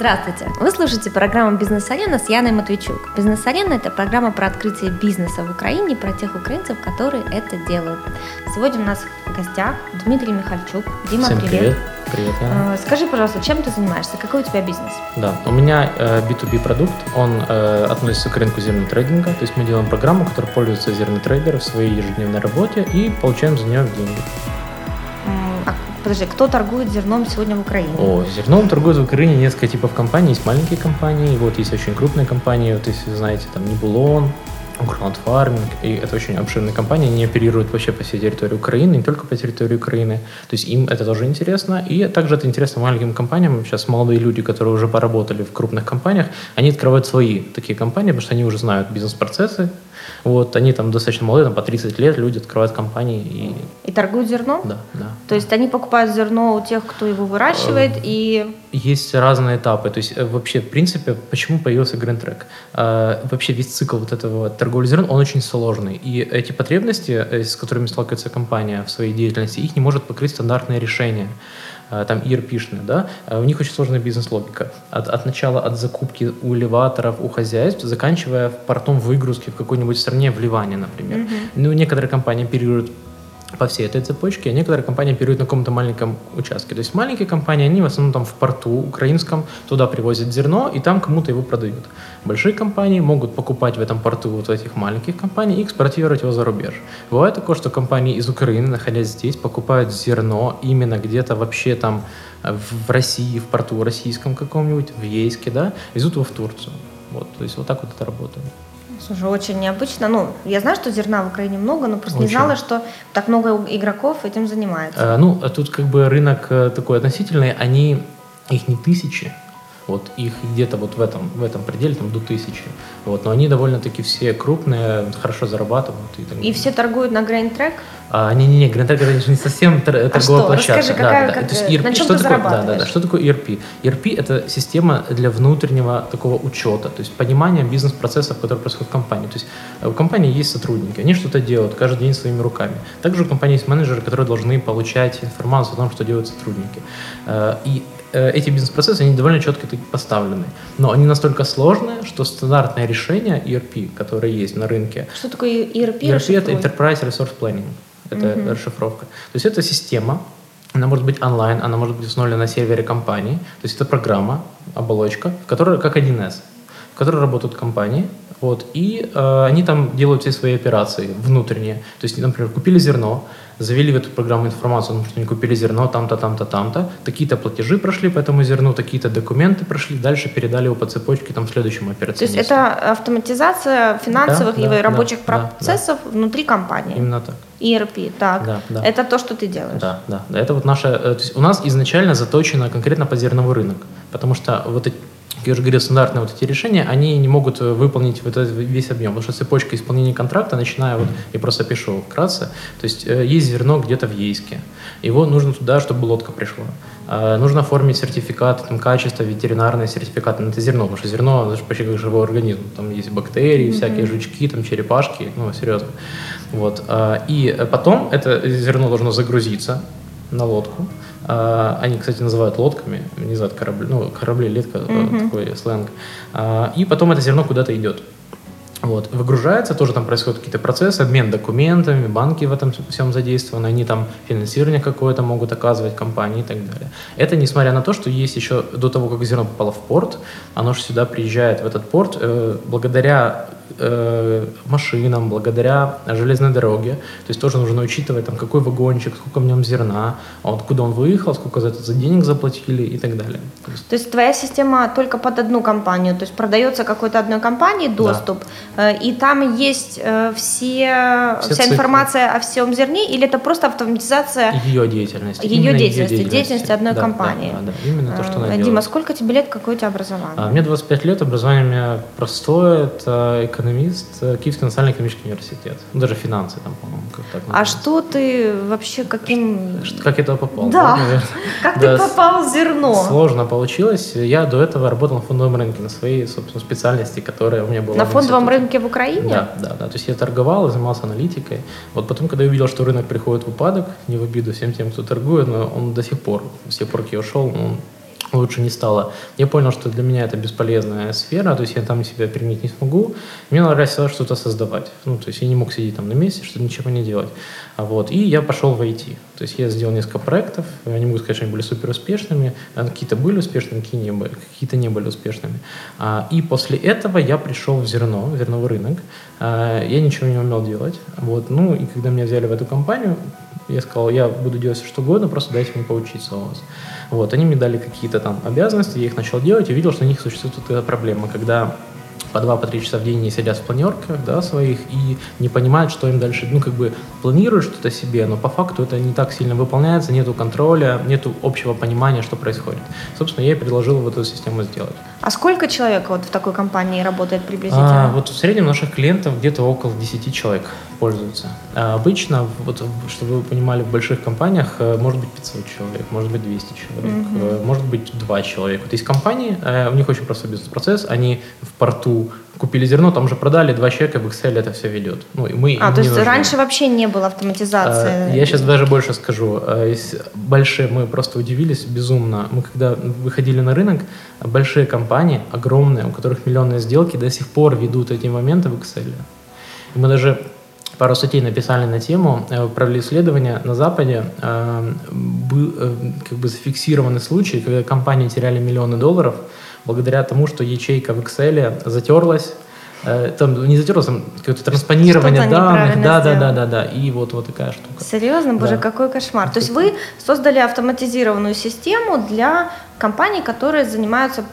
Здравствуйте! Вы слушаете программу «Бизнес-арена» с Яной Матвейчук. «Бизнес-арена» — это программа про открытие бизнеса в Украине, про тех украинцев, которые это делают. Сегодня у нас в гостях Дмитрий Михальчук. Дима, Всем привет! привет! Привет, Яна. Э, Скажи, пожалуйста, чем ты занимаешься? Какой у тебя бизнес? Да, у меня э, B2B продукт, он э, относится к рынку зернотрейдинга, то есть мы делаем программу, которая пользуется зернотрейдеры в своей ежедневной работе и получаем за нее деньги. Подожди, кто торгует зерном сегодня в Украине? О, зерном торгуют в Украине несколько типов компаний. Есть маленькие компании, вот есть очень крупные компании, вот если знаете, там Нибулон, Farming, и это очень обширные компании, они оперируют вообще по всей территории Украины, не только по территории Украины, то есть им это тоже интересно, и также это интересно маленьким компаниям, сейчас молодые люди, которые уже поработали в крупных компаниях, они открывают свои такие компании, потому что они уже знают бизнес-процессы, вот, они там достаточно молодые, там по 30 лет люди открывают компании, и И торгуют зерном? да, да. То есть они покупают зерно у тех, кто его выращивает, Эм, и Есть разные этапы. То есть э, вообще, в принципе, почему появился Greentrack? Э, Вообще весь цикл вот этого торговли зерном, он очень сложный. И эти потребности, э, с которыми сталкивается компания в своей деятельности, их не может покрыть стандартное решение э, там ERP-шные, да, Э, у них очень сложная бизнес-логика. От, от начала, от закупки у элеваторов, у хозяйств, заканчивая портом выгрузки в какой-нибудь стране вливания, например. Ну, некоторые компании оперируют по всей этой цепочке, а некоторые компании оперируют на каком-то маленьком участке. То есть маленькие компании, они в основном там в порту украинском, туда привозят зерно, и там кому-то его продают. Большие компании могут покупать в этом порту вот этих маленьких компаний и экспортировать его за рубеж. Бывает такое, что компании из Украины, находясь здесь, покупают зерно именно где-то вообще там в России, в порту российском каком-нибудь, в Ейске, да, везут его в Турцию. Вот, то есть вот так вот это работает. Слушай, очень необычно. Ну, я знаю, что зерна в Украине много, но просто не Очень. знала, что так много игроков этим занимается. Э, Ну, а тут как бы рынок э, такой относительный, они, их не тысячи, вот их где-то вот в этом, в этом пределе, там до тысячи, вот, но они довольно-таки все крупные, хорошо зарабатывают и так И далее. все торгуют на Grain Track? А, не-не-не, Гринтек это же не совсем тор- торговая что? площадка. Расскажи, Да, какая- да, как- То есть на ERP, чем что ты такое, да, да, да, что такое ERP? ERP это система для внутреннего такого учета, то есть понимания бизнес-процессов, которые происходят в компании. То есть э, у компании есть сотрудники, они что-то делают каждый день своими руками. Также у компании есть менеджеры, которые должны получать информацию о том, что делают сотрудники. Э, И эти бизнес-процессы, они довольно четко поставлены. Но они настолько сложные, что стандартное решение ERP, которое есть на рынке, Что такое ERP? ERP это? Enterprise Resource Planning. Это расшифровка. То есть это система, она может быть онлайн, она может быть установлена на сервере компании. То есть это программа, оболочка, в которой как 1С, в которой работают компании. Вот, и э, они там делают все свои операции внутренние. То есть, например, купили зерно, завели в эту программу информацию о том, что они купили зерно там-то, там-то, там-то, такие-то платежи прошли по этому зерну, такие-то документы прошли, дальше передали его по цепочке там следующему То есть это автоматизация финансовых Да, и да, рабочих да, да, процессов внутри компании. Именно так. ERP, так. Да, да. Это то, что ты делаешь. Да, да, да. Это вот наша... э, То есть у нас изначально заточено конкретно под зерновой рынок, потому что вот эти как я уже говорил, стандартные вот эти решения, они не могут э, выполнить вот этот весь объем, потому что цепочка исполнения контракта, начиная вот, я просто пишу вкратце, то есть э, есть зерно где-то в Ейске, его нужно туда, чтобы лодка пришла. А, Нужно оформить сертификат там, качества, ветеринарные сертификаты на это зерно, потому что зерно это же почти как живой организм. Там есть бактерии, всякие жучки, там черепашки, ну, серьезно. Вот. а, И э, потом это зерно должно загрузиться на лодку. А, Они, кстати, называют лодками, не знаю, корабли, ну, корабли, летка, э, такой сленг. А, И потом это зерно куда-то идет. Вот. Выгружается, тоже там происходят какие-то процессы, обмен документами, банки в этом всем задействованы, они там финансирование какое-то могут оказывать компании и так далее. Это несмотря на то, что есть еще до того, как зерно попало в порт, оно же сюда приезжает в этот порт э, благодаря э, машинам, благодаря железной дороге. То есть тоже нужно учитывать, там, какой вагончик, сколько в нем зерна, а откуда он выехал, сколько за это за денег заплатили и так далее. То есть То есть твоя система только под одну компанию, то есть продается какой-то одной компании доступ, э, и там есть э, все, Все вся циклы. информация о всем зерне, или это просто автоматизация ее деятельность. Ее Именно деятельности, деятельности одной Да, компании. Да, да, да, именно то, что она Э, делает. Дима, сколько тебе лет, какое у тебя образование? А, Мне 25 лет, образование у меня простое, это экономист, э, Киевский национальный экономический университет. Ну, даже финансы там, по-моему, как так А что ты вообще каким... Что- Как я туда попал? Да. наверное? Как Да, ты попал в зерно? Сложно получилось. Я до этого работал на фондовом рынке, на своей, собственно, спецальности, которая у меня была На фондовом рынке в Украине? Да, да, да. То есть я торговал, занимался аналитикой. Вот потом, когда я увидел, что рынок приходит в упадок, не в обиду всем тем, кто торгует, но он до сих пор, с тех пор, как я ушел, он лучше не стало. Я понял, что для меня это бесполезная сфера, то есть я там себя применить не смогу. Мне нравилось что-то создавать. Ну, то есть я не мог сидеть там на месте, что ничего не делать. А вот. И я пошел в IT. То есть я сделал несколько проектов. Я не могу сказать, что они были супер успешными. А какие-то были успешными, какие не были, какие-то не были успешными. А, и после этого я пришел в зерно, в зерновой рынок. А, я ничего не умел делать. Вот. Ну, и когда меня взяли в эту компанию, я сказал, я буду делать все что угодно, просто дайте мне поучиться у вас. Вот, они мне дали какие-то там обязанности, я их начал делать и видел, что у них существует эта проблема, когда по два, по три часа в день не сидят в планерках, да, своих, и не понимают, что им дальше, ну, как бы планируют что-то себе, но по факту это не так сильно выполняется, нету контроля, нету общего понимания, что происходит. Собственно, я и предложил вот эту систему сделать. А сколько человек вот в такой компании работает приблизительно? А, вот в среднем наших клиентов где-то около 10 человек пользуются. А обычно, вот, чтобы вы понимали, в больших компаниях э, может быть 500 человек, может быть 200 человек, mm-hmm. может быть 2 человека. Вот есть компании, э, у них очень простой бизнес-процесс, они в порту купили зерно, там же продали, два человека в Excel это все ведет. Ну, и мы а, то есть нужны. раньше вообще не было автоматизации? А, я сейчас даже больше скажу. А, большие, мы просто удивились безумно. Мы когда выходили на рынок, большие компании, огромные, у которых миллионные сделки, до сих пор ведут эти моменты в Excel. И мы даже пару статей написали на тему, э, провели исследования на Западе, э, был э, как бы зафиксированы случаи, когда компании теряли миллионы долларов благодаря тому, что ячейка в Excel затерлась, там не затерлось, там какое-то транспонирование данных, да, да, да, да, да, и вот вот такая штука. Серьезно, боже, да. какой кошмар! То есть вы создали автоматизированную систему для компаний, которые занимаются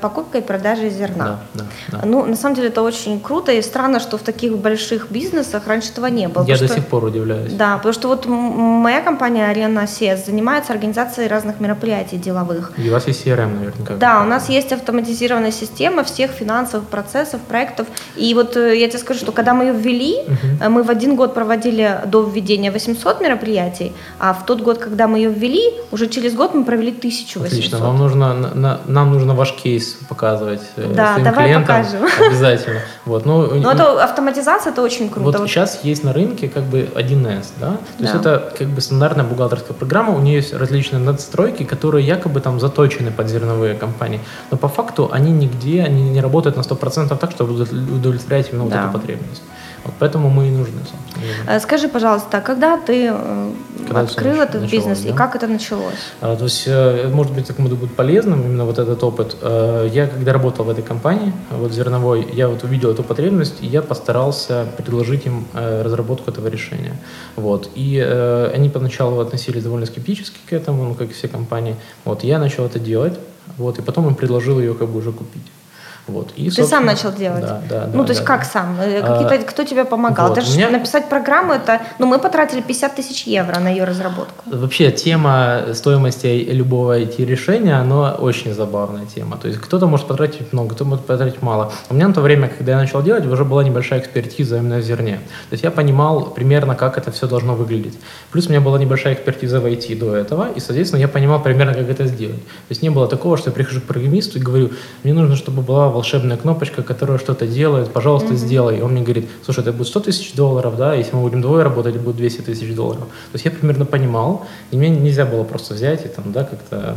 покупкой и продажей зерна. Да, да, да. Ну, на самом деле это очень круто и странно, что в таких больших бизнесах раньше этого не было. Я до что, сих пор удивляюсь. Да, потому что вот моя компания Арена Сес занимается организацией разных мероприятий деловых. И у вас есть CRM наверняка. Да, у нас есть автоматизированная система всех финансовых процессов, проектов. И вот э, я тебе скажу, что когда мы ее ввели, угу. мы в один год проводили до введения 800 мероприятий, а в тот год, когда мы ее ввели, уже через год мы провели 1800. Отлично, вам нужно, на, нам нужно ваш кейс показывать э, да, своим давай клиентам. Покажем. Обязательно. Вот, ну, Но это автоматизация, это очень круто. Вот, вот сейчас есть на рынке как бы 1С, да? То да. есть это как бы стандартная бухгалтерская программа, у нее есть различные надстройки, которые якобы там заточены под зерновые компании, но по факту они нигде, они не работают на 100% так, чтобы удовлетворять именно да. вот эту потребность. Вот поэтому мы и нужны. Собственно. Э, скажи, пожалуйста, когда ты э, когда открыл этот началось, бизнес да? и как это началось? А, то есть, э, может быть, кому-то будет полезным именно вот этот опыт. Я когда работал в этой компании, вот зерновой, я вот увидел эту потребность, и я постарался предложить им разработку этого решения. Вот. И они поначалу относились довольно скептически к этому, ну, как и все компании. Вот. Я начал это делать, вот, и потом им предложил ее как бы уже купить. Вот. И, Ты сам начал делать? Да, да. Ну, да, то есть да, как сам? Э, какие-то, а, кто тебе помогал? Вот. Даже меня... написать программу, это... Ну, мы потратили 50 тысяч евро на ее разработку. Вообще, тема стоимости любого IT-решения, она очень забавная тема. То есть кто-то может потратить много, кто-то может потратить мало. У меня на то время, когда я начал делать, уже была небольшая экспертиза именно в зерне. То есть я понимал примерно, как это все должно выглядеть. Плюс у меня была небольшая экспертиза в IT до этого, и, соответственно, я понимал примерно, как это сделать. То есть не было такого, что я прихожу к программисту и говорю, мне нужно, чтобы была волшебная кнопочка, которая что-то делает, пожалуйста, mm-hmm. сделай. Он мне говорит, слушай, это будет 100 тысяч долларов, да, если мы будем двое работать, будет 200 тысяч долларов. То есть я примерно понимал, и мне нельзя было просто взять и там, да, как-то...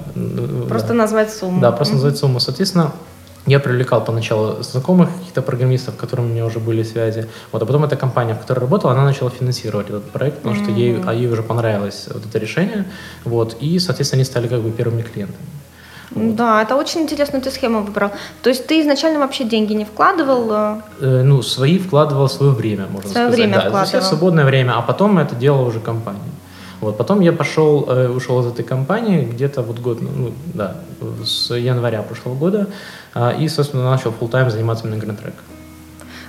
Просто да. назвать сумму. Да, просто mm-hmm. назвать сумму. Соответственно, я привлекал поначалу знакомых каких-то программистов, с которыми у меня уже были связи. Вот, а потом эта компания, в которой работала, она начала финансировать этот проект, потому mm-hmm. что ей, а ей уже понравилось вот это решение. Вот, и, соответственно, они стали как бы первыми клиентами. Вот. Да, это очень интересную ты схему выбрал. То есть ты изначально вообще деньги не вкладывал? Э, э ну, свои вкладывал свое время, можно свое сказать. время да, вкладывал. в свободное время, а потом это делала уже компания. Вот, потом я пошел, э, ушел из этой компании где-то вот год, ну да, с января прошлого года, э, и, собственно, начал full time заниматься именно Track.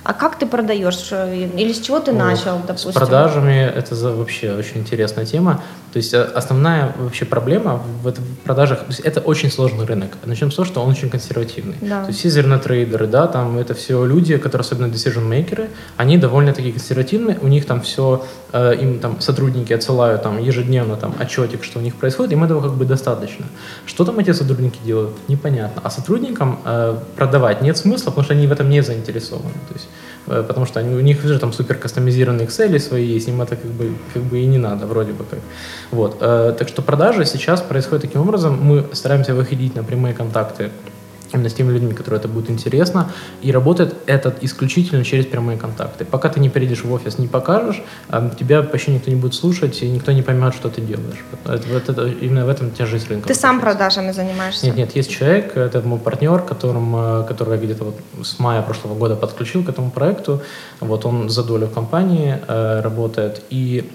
А как ты продаешь? Или с чего ты начал, допустим? С продажами это вообще очень интересная тема. То есть э, основная вообще проблема в, в продажах, то есть это очень сложный рынок. Начнем с того, что он очень консервативный. Да. То есть все зернотрейдеры, да, там это все люди, которые особенно decision-мейкеры, они довольно таки консервативны, у них там все, э, им там сотрудники отсылают там ежедневно там отчетик, что у них происходит, им этого как бы достаточно. Что там эти сотрудники делают, непонятно. А сотрудникам э, продавать нет смысла, потому что они в этом не заинтересованы. То есть потому что они, у них уже там супер кастомизированные Excel свои есть, им это как бы, как бы и не надо вроде бы как. Вот. Э, так что продажи сейчас происходят таким образом. Мы стараемся выходить на прямые контакты именно с теми людьми, которые это будет интересно. И работает этот исключительно через прямые контакты. Пока ты не перейдешь в офис, не покажешь, а тебя почти никто не будет слушать, и никто не поймет, что ты делаешь. Это, это, это, именно в этом тяжесть рынка. Ты сам продажами занимаешься? Нет, нет, есть человек, это мой партнер, которым, э, который где-то вот с мая прошлого года подключил к этому проекту. Вот он за долю в компании э, работает. И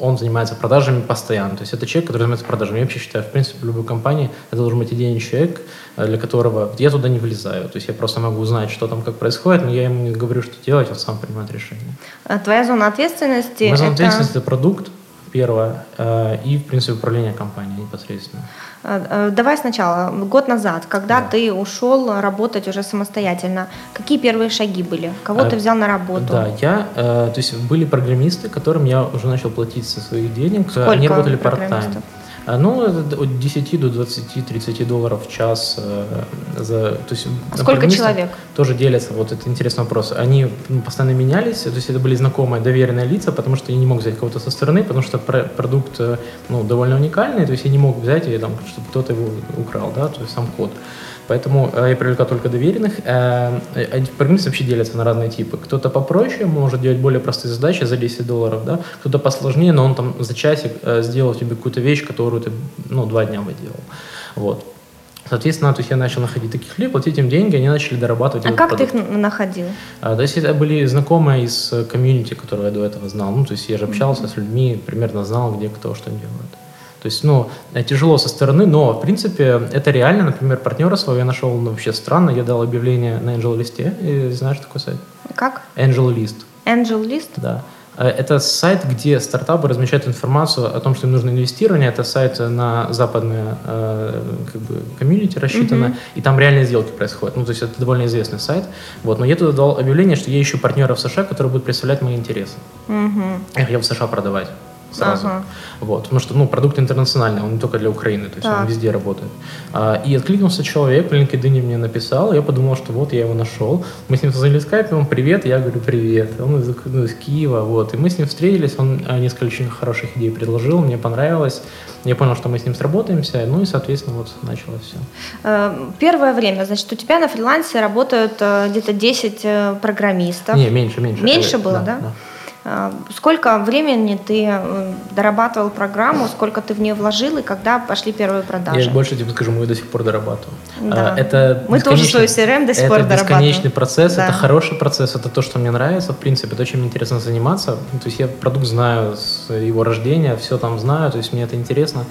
он занимается продажами постоянно. То есть это человек, который занимается продажами. Я вообще считаю, в принципе, в любой компании это должен быть идейный человек, э, для которого я туда не влезаю. То есть я просто могу узнать, что там, как происходит, но я ему не говорю, что делать, он сам принимает решение. А твоя зона ответственности? Моя зона это... ответственности – это продукт, первое, э, и, в принципе, управление компанией непосредственно. Э, э, давай сначала, год назад, когда да. ты ушел работать уже самостоятельно, какие первые шаги были? Кого а, ты взял на работу? Да, я, то есть были программисты, которым я уже начал платить со своих денег. Сколько Они работали part-time. А, ну, от 10 до 20-30 долларов в час. Э, за, то есть, а сколько человек? Тоже делятся, вот это интересный вопрос. Они ну, постоянно менялись, то есть это были знакомые, доверенные лица, потому что я не мог взять кого-то со стороны, потому что продукт э, ну, довольно уникальный, то есть я не мог взять, и, там, чтобы кто-то его украл, да, то есть сам код. Поэтому э, я привлекаю только доверенных. Э, э, программисты вообще делятся на разные типы. Кто-то попроще может делать более простые задачи за 10 долларов, да? кто-то посложнее, но он там за часик сделал тебе какую-то вещь, которую ты ну, два дня бы делал. Вот. Соответственно, то есть я начал находить таких людей, платить им деньги, они начали дорабатывать. А как продукт. ты их находил? А, то есть это были знакомые из комьюнити, которые я до этого знал. Ну, то есть я же общался mm-hmm. с людьми, примерно знал, где кто что делает. То есть, ну, тяжело со стороны, но, в принципе, это реально. Например, партнера своего я нашел ну, вообще странно. Я дал объявление на Angel List. И знаешь такой сайт? Как? Angel List. Angel List? Да. Э, это сайт, где стартапы размещают информацию о том, что им нужно инвестирование. Это сайт на западное э, как бы, комьюнити рассчитано, uh-huh. и там реальные сделки происходят. Ну, то есть это довольно известный сайт. Вот. Но я туда дал объявление, что я ищу партнера в США, который будет представлять мои интересы. Uh-huh. Я в США продавать сразу. Ага. Вот, потому что ну, продукт интернациональный, он не только для Украины, то есть так. он везде работает. А, и откликнулся человек, в LinkedIn мне написал, я подумал, что вот я его нашел. Мы с ним созвонили в скайпе, он привет, я говорю привет. Он из, ну, из Киева, вот. И мы с ним встретились, он а, несколько очень хороших идей предложил, мне понравилось. Я понял, что мы с ним сработаемся, ну и, соответственно, вот началось все. Э, первое время, значит, у тебя на фрилансе работают э, где-то 10 э, программистов. Не, меньше, меньше. Меньше было, да? да? да. А, сколько времени ты э, дорабатывал программу, сколько ты в нее вложил и когда пошли первые продажи? Я больше тебе скажу, мы ее до сих пор дорабатываем. Да. А, это мы тоже свой CRM до сих пор дорабатываем. Это бесконечный процесс, да. это хороший процесс, это то, что мне нравится, в принципе, то, чем мне интересно заниматься. То есть я продукт знаю с его рождения, все там знаю, то есть мне это интересно.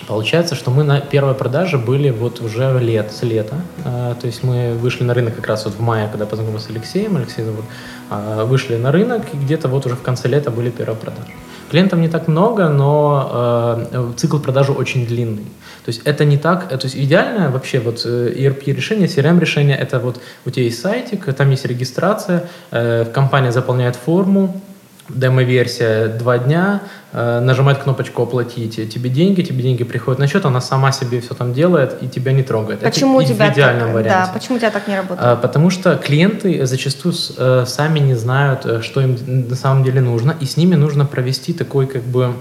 А, Получается, что мы на первой продаже были вот уже лет, с лета. А, то есть мы вышли на рынок как раз вот в мае, когда познакомился с Алексеем, Алексей зовут, а, вышли на рынок, и где-то вот уже в конце лета были первые продажи. Клиентов не так много, но э, цикл продажи очень длинный. То есть это не так, то есть идеальное вообще вот ERP решение, CRM решение, это вот у тебя есть сайтик, там есть регистрация, э, компания заполняет форму, демо-версия два дня, э, нажимает кнопочку «Оплатить», тебе деньги, тебе деньги приходят на счет, она сама себе все там делает и тебя не трогает. Почему Это у тебя в идеальном так, варианте. Да, почему у тебя так не работает? А, потому что клиенты зачастую э, сами не знают, э, что им на самом деле нужно, и с ними нужно провести такой как бы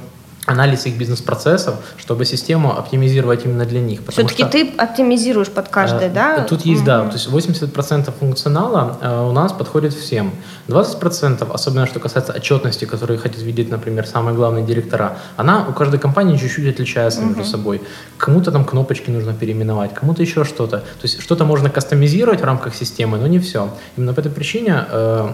анализ их бизнес-процессов, чтобы систему оптимизировать именно для них. Все-таки ты оптимизируешь под каждый, э, да? Тут есть, угу. да, то есть 80% функционала э, у нас подходит всем. 20%, особенно что касается отчетности, которые хотят видеть, например, самые главные директора, она у каждой компании чуть-чуть отличается угу. между собой. Кому-то там кнопочки нужно переименовать, кому-то еще что-то. То есть что-то можно кастомизировать в рамках системы, но не все. Именно по этой причине э,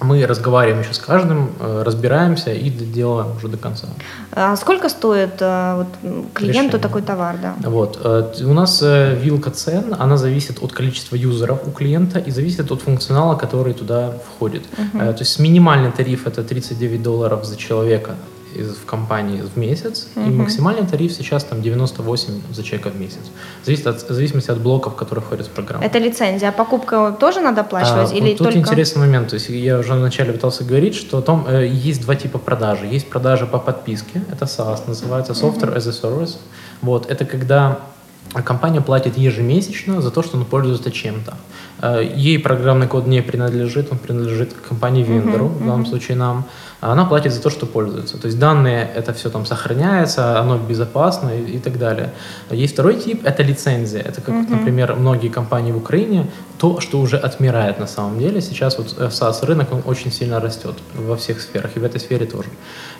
мы разговариваем еще с каждым, э, разбираемся и делаем уже до конца. А сколько стоит э, вот, клиенту Решение. такой товар? Да? Вот. Э, у нас вилка цен, она зависит от количества юзеров у клиента и зависит от функционала, который туда входит. Угу. То есть минимальный тариф это 39 долларов за человека из, в компании в месяц, uh-huh. и максимальный тариф сейчас там 98 за человека в месяц. Зависит от, в зависимости от блоков, которые входят в программу. Это лицензия, а покупка тоже надо оплачивать? А, или вот тут только... интересный момент, то есть я уже вначале пытался говорить, что там э, есть два типа продажи. Есть продажи по подписке, это SaaS называется, Software uh-huh. as a Service. Вот, это когда компания платит ежемесячно за то, что она пользуется чем-то. Э, ей программный код не принадлежит, он принадлежит компании-вендору, uh-huh, в данном uh-huh. случае нам. Она платит за то, что пользуется. То есть данные, это все там сохраняется, оно безопасно и, и так далее. Есть второй тип, это лицензия. Это как, uh-huh. например, многие компании в Украине, то, что уже отмирает на самом деле. Сейчас вот SaaS э, рынок, он очень сильно растет во всех сферах, и в этой сфере тоже.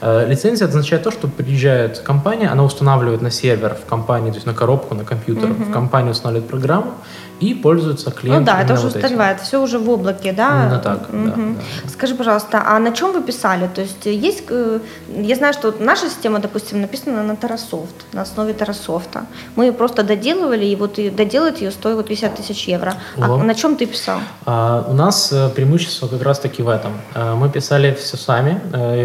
Э, лицензия означает то, что приезжает компания, она устанавливает на сервер в компании, то есть на коробку, на компьютер, uh-huh. в компании устанавливает программу, и пользуются клиенты. Ну да, это уже устаревает, все уже в облаке, да? Именно так, угу. да, да. Скажи, пожалуйста, а на чем вы писали? То есть есть, э, я знаю, что наша система, допустим, написана на Terrasoft, на основе Terrasoft. Мы ее просто доделывали, и вот и доделать ее стоит вот 50 тысяч евро. А на чем ты писал? А, у нас э, преимущество как раз-таки в этом. Э, мы писали все сами,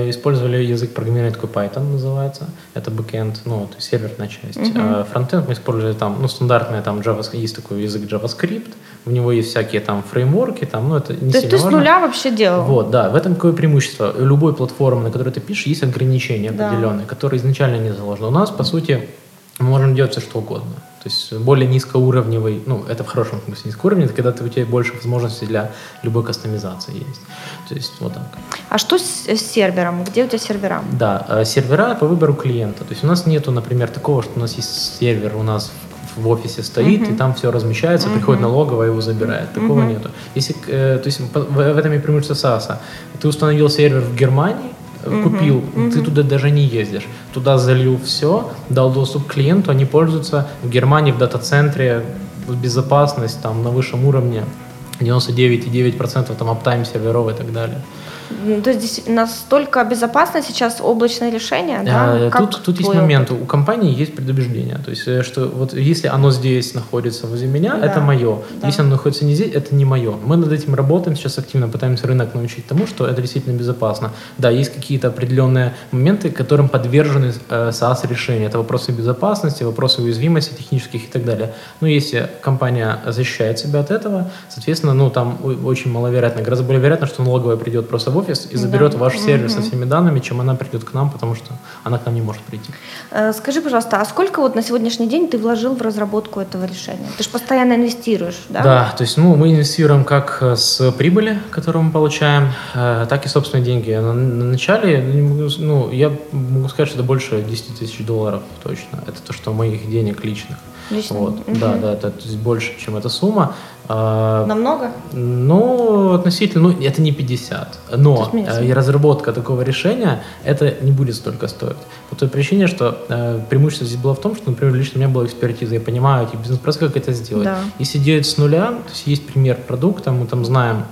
использовали язык программирования такой Python называется, это backend, ну, то есть серверная часть. Угу. Фронтенд мы использовали там, ну, стандартный там Java, есть такой язык Java JavaScript, в него есть всякие там фреймворки, там, ну, это не То есть ты с нуля вообще делал? Вот, да, в этом какое преимущество. У любой платформы, на которой ты пишешь, есть ограничения да. определенные, которые изначально не заложены. У нас, по сути, мы можем делать все, что угодно. То есть более низкоуровневый, ну, это в хорошем смысле низкоуровневый, это когда ты, у тебя больше возможностей для любой кастомизации есть. То есть вот так. А что с, с сервером? Где у тебя сервера? Да, э, сервера по выбору клиента. То есть у нас нету, например, такого, что у нас есть сервер у нас в офисе стоит, uh-huh. и там все размещается, uh-huh. приходит налоговая, его забирает. Такого uh-huh. нету. Если, э, то есть в, в этом и преимущество САСа. Ты установил сервер в Германии, uh-huh. купил, uh-huh. ты туда даже не ездишь. Туда залил все, дал доступ клиенту, они пользуются в Германии в дата-центре, безопасность там на высшем уровне, 99,9% там аптайм серверов и так далее. То есть здесь настолько безопасно сейчас облачное решение, да? А, тут, тут есть момент, у компании есть предубеждение, то есть э, что вот если оно здесь находится возле меня, да. это мое, да. если оно находится не здесь, это не мое. Мы над этим работаем, сейчас активно пытаемся рынок научить тому, что это действительно безопасно. Да, есть какие-то определенные моменты, которым подвержены э, SaaS решения. Это вопросы безопасности, вопросы уязвимости технических и так далее. Но если компания защищает себя от этого, соответственно, ну там очень маловероятно, гораздо более вероятно, что налоговая придет просто в офис и заберет да. ваш сервер угу. со всеми данными, чем она придет к нам, потому что она к нам не может прийти. Э, скажи, пожалуйста, а сколько вот на сегодняшний день ты вложил в разработку этого решения? Ты же постоянно инвестируешь, да? Да, то есть ну, мы инвестируем как э, с прибыли, которую мы получаем, э, так и собственные деньги. На, на начале, ну, я могу сказать, что это больше 10 тысяч долларов точно. Это то, что моих денег личных. Лично? Вот. Угу. Да, да, это то есть больше, чем эта сумма. А, Намного? Ну, относительно, ну, это не 50. Но э, и разработка такого решения, это не будет столько стоить. По той причине, что э, преимущество здесь было в том, что, например, лично у меня была экспертиза, я понимаю эти бизнес-процессы, как это сделать. Да. Если делать с нуля, то есть есть пример продукта, мы там знаем,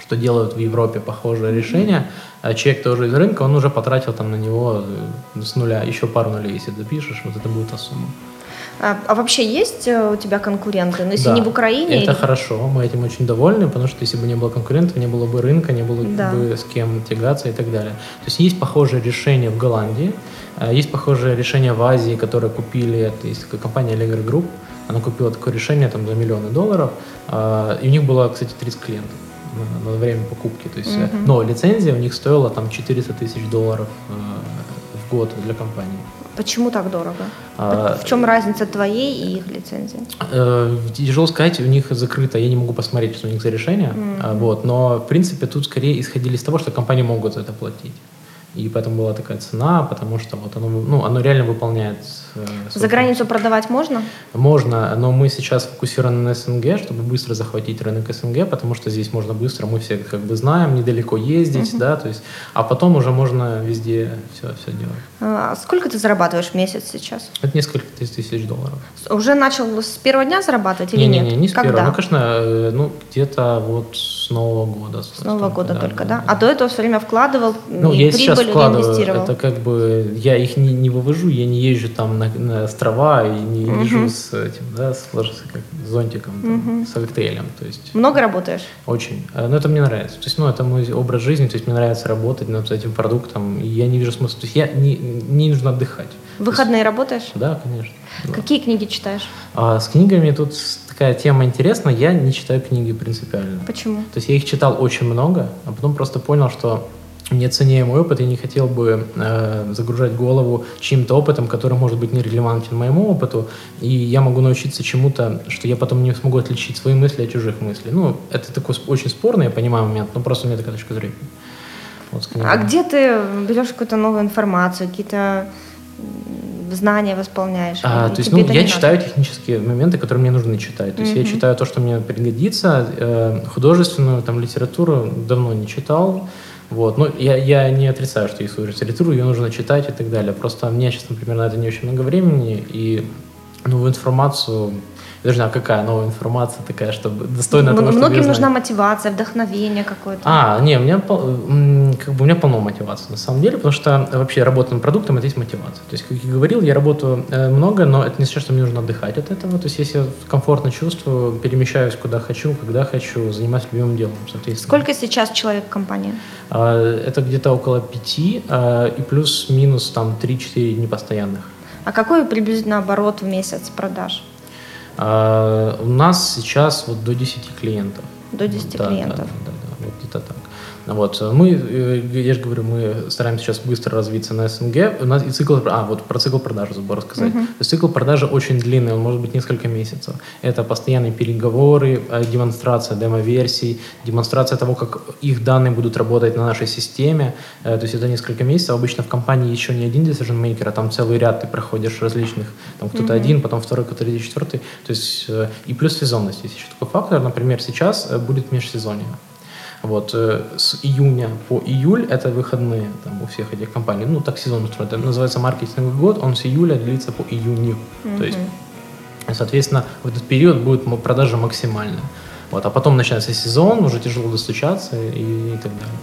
что делают в Европе похожее решение, а человек тоже из рынка, он уже потратил там на него э, с нуля, еще пару нулей, если запишешь, вот это будет та сумма. А, а вообще есть э, у тебя конкуренты? Ну, если да, не в Украине? Это или... хорошо, мы этим очень довольны, потому что если бы не было конкурентов, не было бы рынка, не было да. бы с кем тягаться и так далее. То есть есть похожее решение в Голландии, э, есть похожее решение в Азии, которое купили, это есть компания Allegro Group, она купила такое решение там за миллионы долларов, э, и у них было, кстати, 30 клиентов на, на время покупки. То есть, mm-hmm. Но лицензия у них стоила там 400 тысяч долларов в год для компании. Почему так дорого? А, в чем разница твоей и их лицензии? Э, тяжело сказать, у них закрыто, я не могу посмотреть, что у них за решение. Mm-hmm. Вот, но, в принципе, тут скорее исходили из того, что компании могут за это платить. И поэтому была такая цена, потому что вот оно, ну, оно реально выполняет Э, За границу продавать можно? Можно, но мы сейчас фокусированы на СНГ, чтобы быстро захватить рынок СНГ, потому что здесь можно быстро, мы все как бы знаем, недалеко ездить, uh-huh. да, то есть, а потом уже можно везде все, все делать. А сколько ты зарабатываешь в месяц сейчас? Это несколько тысяч долларов. Уже начал с первого дня зарабатывать или не, нет? Не, не, не с Когда? первого. Ну, конечно, э, ну, где-то вот с Нового года. С Нового года да, только, да? да? А до этого все время вкладывал ну, и я сейчас вкладываю, инвестировал? Это как бы, я их не, не вывожу, я не езжу там на, на острова и не угу. лежу с этим, да, с, как, зонтиком, там, угу. с коктейлем, то есть. Много работаешь? Очень. Э, но это мне нравится. То есть, ну, это мой образ жизни, то есть мне нравится работать над этим продуктом, и я не вижу смысла. То есть я не, не нужно отдыхать. Выходные есть, работаешь? Да, конечно. Какие да. книги читаешь? А, с книгами тут такая тема интересная. Я не читаю книги принципиально. Почему? То есть я их читал очень много, а потом просто понял, что мой опыт, и не хотел бы э, загружать голову чьим-то опытом, который может быть нерелевантен моему опыту, и я могу научиться чему-то, что я потом не смогу отличить свои мысли от чужих мыслей. Ну, это такой очень спорный, я понимаю момент, но просто у меня такая точка зрения. Вот, а где ты берешь какую-то новую информацию, какие-то знания восполняешь. А, то есть, ну, я читаю надо. технические моменты, которые мне нужно читать. То есть, mm-hmm. я читаю то, что мне пригодится. Э, художественную там литературу давно не читал. Вот. Но я, я не отрицаю, что есть литературу, ее нужно читать и так далее. Просто мне сейчас, например, на это не очень много времени, и новую информацию знаю, какая новая информация такая, чтобы достойна М- того, чтобы Многим нужна мотивация, вдохновение какое-то. А, не, у меня, как бы, у меня полно мотивации на самом деле, потому что вообще работа над продуктом – это есть мотивация. То есть, как я говорил, я работаю э, много, но это не значит, что мне нужно отдыхать от этого. То есть, если я комфортно чувствую, перемещаюсь куда хочу, когда хочу, занимаюсь любимым делом, соответственно. Сколько сейчас человек в компании? А, это где-то около пяти, а, и плюс-минус там 3-4 непостоянных. А какой приблизительно оборот в месяц продаж? А, у нас сейчас вот до 10 клиентов. До 10 да, клиентов. Да, да, да, вот где-то так. Вот. Мы, э, я же говорю, мы стараемся сейчас быстро развиться на СНГ. У нас и цикл, а, вот про цикл продажи забыл рассказать. Uh-huh. То есть цикл продажи очень длинный, он может быть несколько месяцев. Это постоянные переговоры, э, демонстрация демо-версий, демонстрация того, как их данные будут работать на нашей системе. Э, то есть это несколько месяцев. Обычно в компании еще не один decision maker, а там целый ряд ты проходишь различных. Там кто-то uh-huh. один, потом второй, кто-то третий, четвертый. То есть и плюс сезонность. Есть еще такой фактор. Например, сейчас будет межсезонье. Вот, э, с июня по июль это выходные там, у всех этих компаний. Ну, так сезон устроен. Это называется маркетинговый год, он с июля длится по июню. Mm-hmm. То есть, соответственно, в этот период будет продажа максимальная. Вот, а потом начинается сезон, уже тяжело достучаться и, и так далее.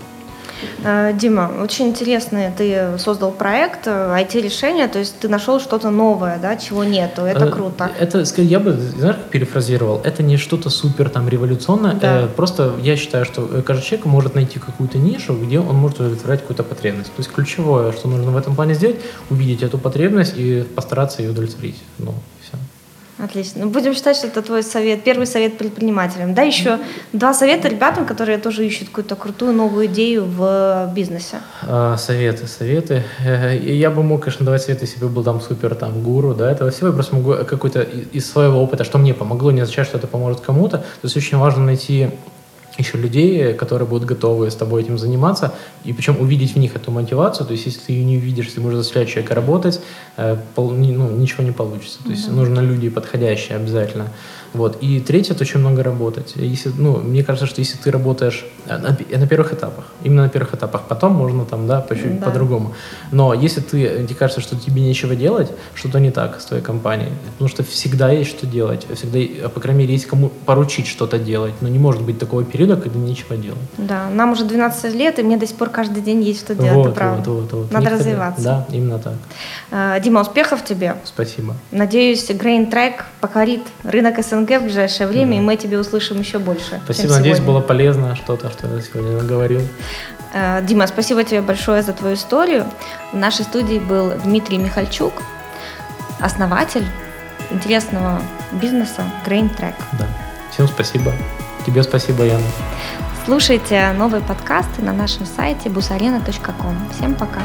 Э, Дима, очень интересный ты создал проект IT-решения, э, то есть ты нашел что-то новое, да, чего нету, это э, круто. Это, я бы, знаешь, как перефразировал, это не что-то супер там революционное, да. просто я считаю, что каждый человек может найти какую-то нишу, где он может удовлетворять какую-то потребность. То есть ключевое, что нужно в этом плане сделать, увидеть эту потребность и постараться ее удовлетворить. Ну, Отлично. Ну, будем считать, что это твой совет, первый совет предпринимателям. Да, еще два совета ребятам, которые тоже ищут какую-то крутую новую идею в бизнесе. А, советы, советы. Э, я бы мог, конечно, давать советы, если бы был там супер там гуру, да, этого всего. Я просто могу какой-то из своего опыта, что мне помогло, не означает, что это поможет кому-то. То есть очень важно найти еще людей, которые будут готовы с тобой этим заниматься, и причем увидеть в них эту мотивацию, то есть если ты ее не увидишь, ты можешь заставлять человека работать, э, пол, ну, ничего не получится. То есть mm-hmm. нужны люди подходящие обязательно. Вот. И третье, это очень много работать. Если, ну, мне кажется, что если ты работаешь э, на, на первых этапах, именно на первых этапах, потом можно там, да, по чуть да. по-другому. Но если ты, тебе кажется, что тебе нечего делать, что-то не так с твоей компанией. Потому что всегда есть что делать. Всегда, по крайней мере, есть кому поручить что-то делать. Но не может быть такого периода, когда нечего делать. Да, нам уже 12 лет, и мне до сих пор каждый день есть что делать, вот, правда. Вот, вот, вот. Надо Никогда. развиваться. Да, именно так. А, Дима, успехов тебе. Спасибо. Надеюсь, Grain Track покорит рынок СНГ в ближайшее время, mm. и мы тебе услышим еще больше. Спасибо, надеюсь, было полезно что-то, что я сегодня наговорил. А, Дима, спасибо тебе большое за твою историю. В нашей студии был Дмитрий Михальчук, основатель интересного бизнеса Grain Track. Да. Всем спасибо. Тебе спасибо, Яна. Слушайте новые подкасты на нашем сайте busarena.com. Всем пока.